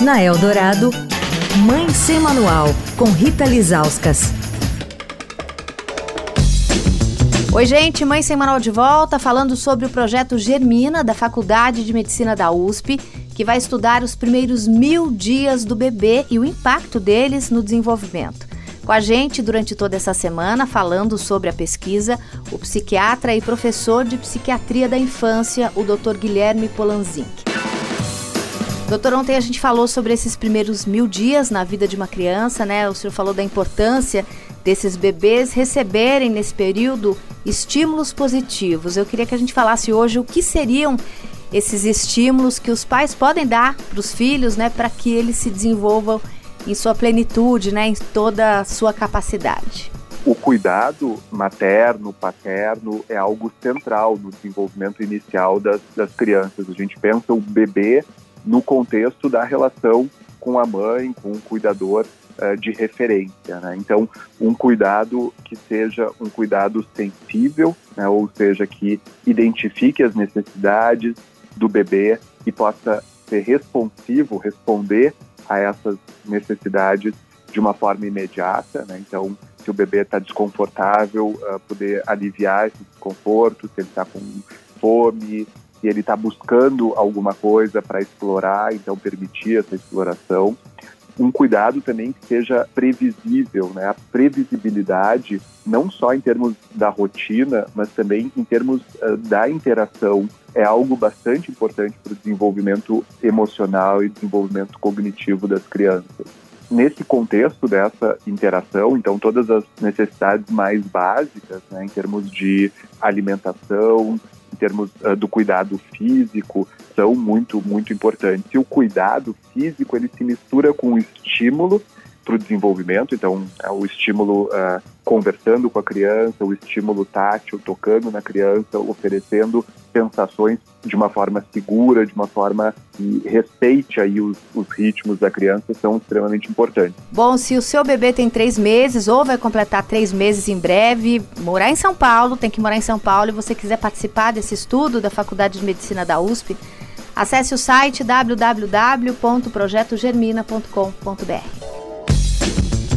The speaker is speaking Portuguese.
Na Eldorado, Mãe Sem Manual, com Rita Lizauskas. Oi, gente, Mãe Sem Manual de volta, falando sobre o projeto Germina, da Faculdade de Medicina da USP, que vai estudar os primeiros mil dias do bebê e o impacto deles no desenvolvimento. Com a gente durante toda essa semana, falando sobre a pesquisa, o psiquiatra e professor de psiquiatria da infância, o Dr. Guilherme Polanzinck. Doutor, ontem a gente falou sobre esses primeiros mil dias na vida de uma criança, né? O senhor falou da importância desses bebês receberem nesse período estímulos positivos. Eu queria que a gente falasse hoje o que seriam esses estímulos que os pais podem dar para os filhos, né, para que eles se desenvolvam em sua plenitude, né, em toda a sua capacidade. O cuidado materno, paterno é algo central no desenvolvimento inicial das, das crianças. A gente pensa o bebê no contexto da relação com a mãe, com o cuidador uh, de referência. Né? Então, um cuidado que seja um cuidado sensível, né? ou seja, que identifique as necessidades do bebê e possa ser responsivo, responder a essas necessidades de uma forma imediata. Né? Então, se o bebê está desconfortável, uh, poder aliviar esse desconforto, se ele está com fome, se ele está buscando alguma coisa para explorar, então permitir essa exploração. Um cuidado também que seja previsível, né? A previsibilidade, não só em termos da rotina, mas também em termos uh, da interação, é algo bastante importante para o desenvolvimento emocional e desenvolvimento cognitivo das crianças. Nesse contexto dessa interação, então todas as necessidades mais básicas, né, em termos de alimentação, em termos uh, do cuidado físico, são muito, muito importantes. E o cuidado físico, ele se mistura com o estímulo para o desenvolvimento, então é o estímulo uh, conversando com a criança, o estímulo tátil, tocando na criança, oferecendo sensações de uma forma segura, de uma forma que respeite aí os, os, ritmos da criança, são extremamente importantes. Bom, se o seu bebê tem três meses ou vai completar três meses em breve, morar em São Paulo, tem que morar em São Paulo e você quiser participar desse estudo da Faculdade de Medicina da USP, acesse o site www.projetogermina.com.br.